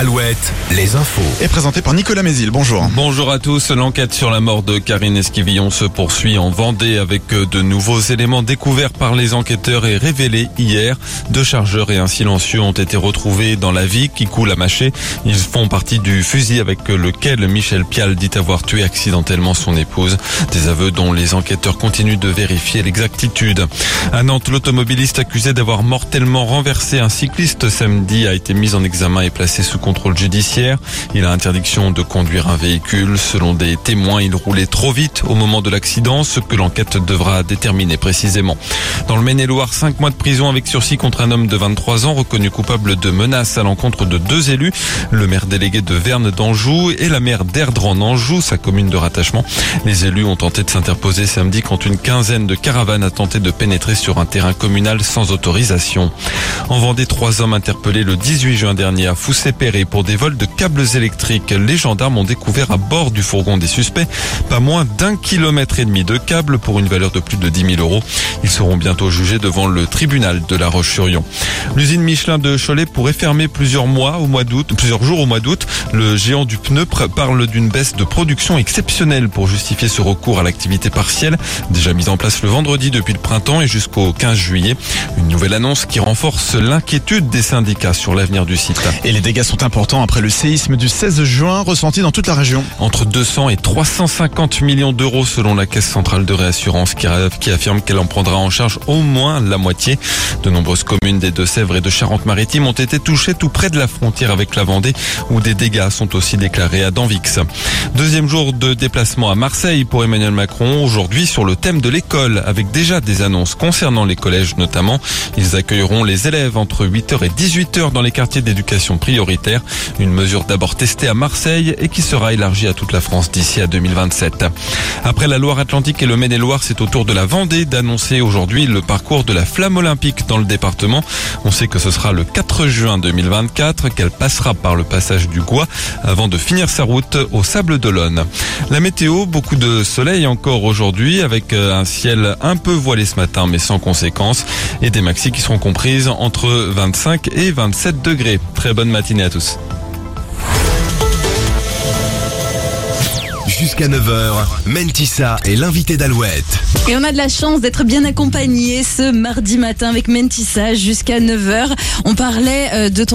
al Alouette, les infos. est présenté par Nicolas Mézil. Bonjour. Bonjour à tous. L'enquête sur la mort de Karine Esquivillon se poursuit en Vendée avec de nouveaux éléments découverts par les enquêteurs et révélés hier. Deux chargeurs et un silencieux ont été retrouvés dans la vie qui coule à mâcher. Ils font partie du fusil avec lequel Michel Pial dit avoir tué accidentellement son épouse. Des aveux dont les enquêteurs continuent de vérifier l'exactitude. À Nantes, l'automobiliste accusé d'avoir mortellement renversé un cycliste samedi a été mis en examen et placé sous contrôle judiciaire. Il a interdiction de conduire un véhicule. Selon des témoins, il roulait trop vite au moment de l'accident, ce que l'enquête devra déterminer précisément. Dans le Maine-et-Loire, cinq mois de prison avec sursis contre un homme de 23 ans reconnu coupable de menaces à l'encontre de deux élus, le maire délégué de Verne d'Anjou et la maire d'Erdre en Anjou, sa commune de rattachement. Les élus ont tenté de s'interposer samedi quand une quinzaine de caravanes a tenté de pénétrer sur un terrain communal sans autorisation. En Vendée, trois hommes interpellés le 18 juin dernier à Foussé-Perret pour des vols de câbles électriques. Les gendarmes ont découvert à bord du fourgon des suspects pas moins d'un kilomètre et demi de câbles pour une valeur de plus de 10 000 euros. Ils seront bientôt jugés devant le tribunal de la Roche-sur-Yon. L'usine Michelin de Cholet pourrait fermer plusieurs mois au mois d'août, plusieurs jours au mois d'août. Le géant du pneu parle d'une baisse de production exceptionnelle pour justifier ce recours à l'activité partielle, déjà mise en place le vendredi depuis le printemps et jusqu'au 15 juillet. Une nouvelle annonce qui renforce l'inquiétude des syndicats sur l'avenir du site. Et les dégâts sont importants après le séisme du 16 juin ressenti dans toute la région. Entre 200 et 350 millions d'euros selon la Caisse centrale de réassurance qui, affirme qu'elle en prendra en charge au moins la moitié. De nombreuses communes des Deux-Sèvres et de Charente-Maritime ont été touchées tout près de la frontière avec la Vendée où des dégâts sont aussi déclarés à Danvix. Deuxième jour de déplacement à Marseille pour Emmanuel Macron aujourd'hui sur le thème de l'école avec déjà des annonces concernant les collèges notamment. Ils accueilleront les élèves entre 8h et 18h dans les quartiers d'éducation prioritaire. Une mesure d'abord testée à Marseille et qui sera élargie à toute la France d'ici à 2027. Après la Loire-Atlantique et le Maine-et-Loire, c'est au tour de la Vendée d'annoncer aujourd'hui le parcours de la flamme olympique dans le département. On sait que ce sera le 4 juin 2024 qu'elle passera par le passage du Gois avant de finir sa route au Sable d'Olonne. La météo, beaucoup de soleil encore aujourd'hui avec un ciel un peu voilé ce matin mais sans conséquences et des maxis qui seront comprises entre 25 et 27 degrés. Très bonne matinée à tous. Jusqu'à 9h, Mentissa est l'invité d'Alouette. Et on a de la chance d'être bien accompagné ce mardi matin avec Mentissa jusqu'à 9h. On parlait euh, de ton